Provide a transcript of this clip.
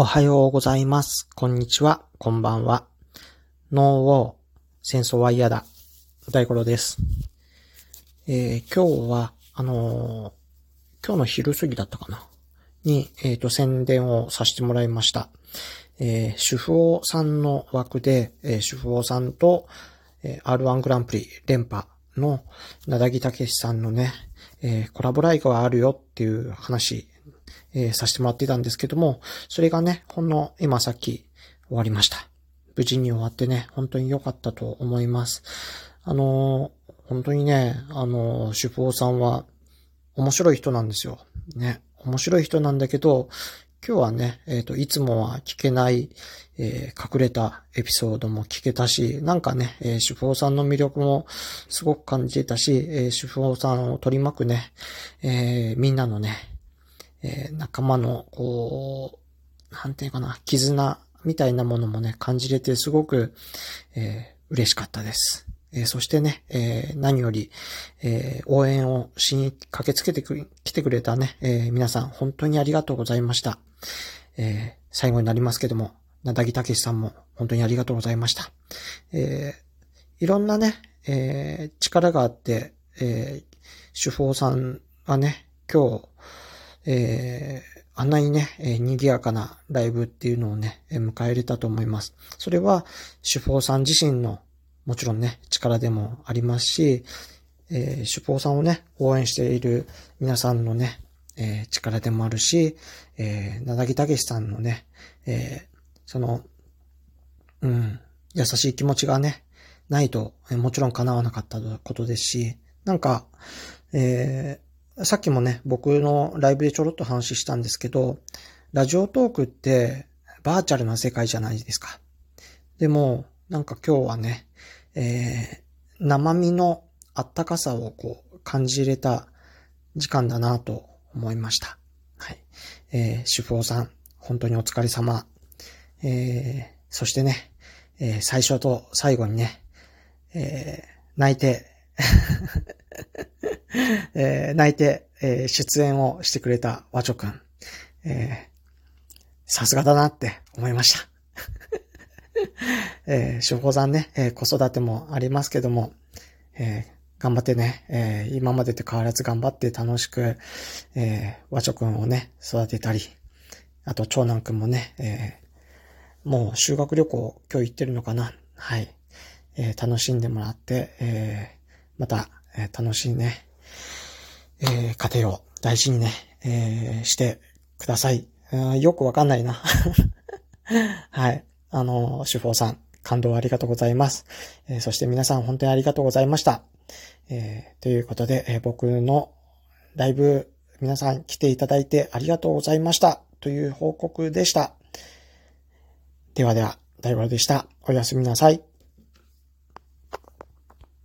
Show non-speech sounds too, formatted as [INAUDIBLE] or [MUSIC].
おはようございます。こんにちは。こんばんは。ノーウォー。戦争は嫌だ。大五郎です。えー今日は、あのー今日の昼過ぎだったかなに、えっ、と、宣伝をさせてもらいました。え主婦王さんの枠で、え主婦王さんと、え R1 グランプリ連覇の、なだぎたけしさんのね、えコラボライブがあるよっていう話、えーさせてもらってたんですけども、それがね、ほんの今さっき終わりました。無事に終わってね、本当に良かったと思います。あのー本当にね、あのー主婦さんは面白い人なんですよ。ね。面白い人なんだけど、今日はね、えっ、と、いつもは聞けない、えー隠れたエピソードも聞けたし、なんかね、えー主婦さんの魅力もすごく感じてたし、えー主婦さんを取り巻くね、えーみんなのね、えー仲間の、こう、なんていうかな、絆みたいなものもね、感じれてすごく、えー嬉しかったです。えーそしてね、えー何より、え応援をしに駆けつけてく、来てくれたね、え皆さん本当にありがとうございました。え最後になりますけども、なだぎたけしさんも本当にありがとうございました。えいろんなね、え力があって、えー主婦さんがね、今日、えーあんなにね、えー賑やかなライブっていうのをね、え迎え入れたと思います。それは、主婦さん自身の、もちろんね、力でもありますし、えー主婦さんをね、応援している皆さんのね、えー力でもあるし、えー、なだぎたけしさんのね、えその、うん、優しい気持ちがね、ないと、えもちろん叶わなかったことですし、なんか、えさっきもね、僕のライブでちょろっと話したんですけど、ラジオトークってバーチャルな世界じゃないですか。でも、なんか今日はね、えー生身のあったかさをこう感じれた時間だなと思いました。はい。えー、主婦さん、本当にお疲れ様。えー、そしてね、えー最初と最後にね、えー泣いて、[LAUGHS] [LAUGHS] えー泣いて、えー出演をしてくれた和チョくん。えーさすがだなって思いました。[LAUGHS] えー、主婦さんね、えー子育てもありますけども、えー頑張ってね、えー今までと変わらず頑張って楽しく、えー、和チョくんをね、育てたり、あと長男くんもね、えーもう修学旅行今日行ってるのかなはい。えー楽しんでもらって、えーまた、えー楽しいね、えー家庭を大事にね、えーしてください。よくわかんないな。[LAUGHS] はい。あの、主婦さん、感動ありがとうございます。えそして皆さん本当にありがとうございました。えということで、え僕のライブ、皆さん来ていただいてありがとうございました。という報告でした。ではでは、大五郎でした。おやすみなさい。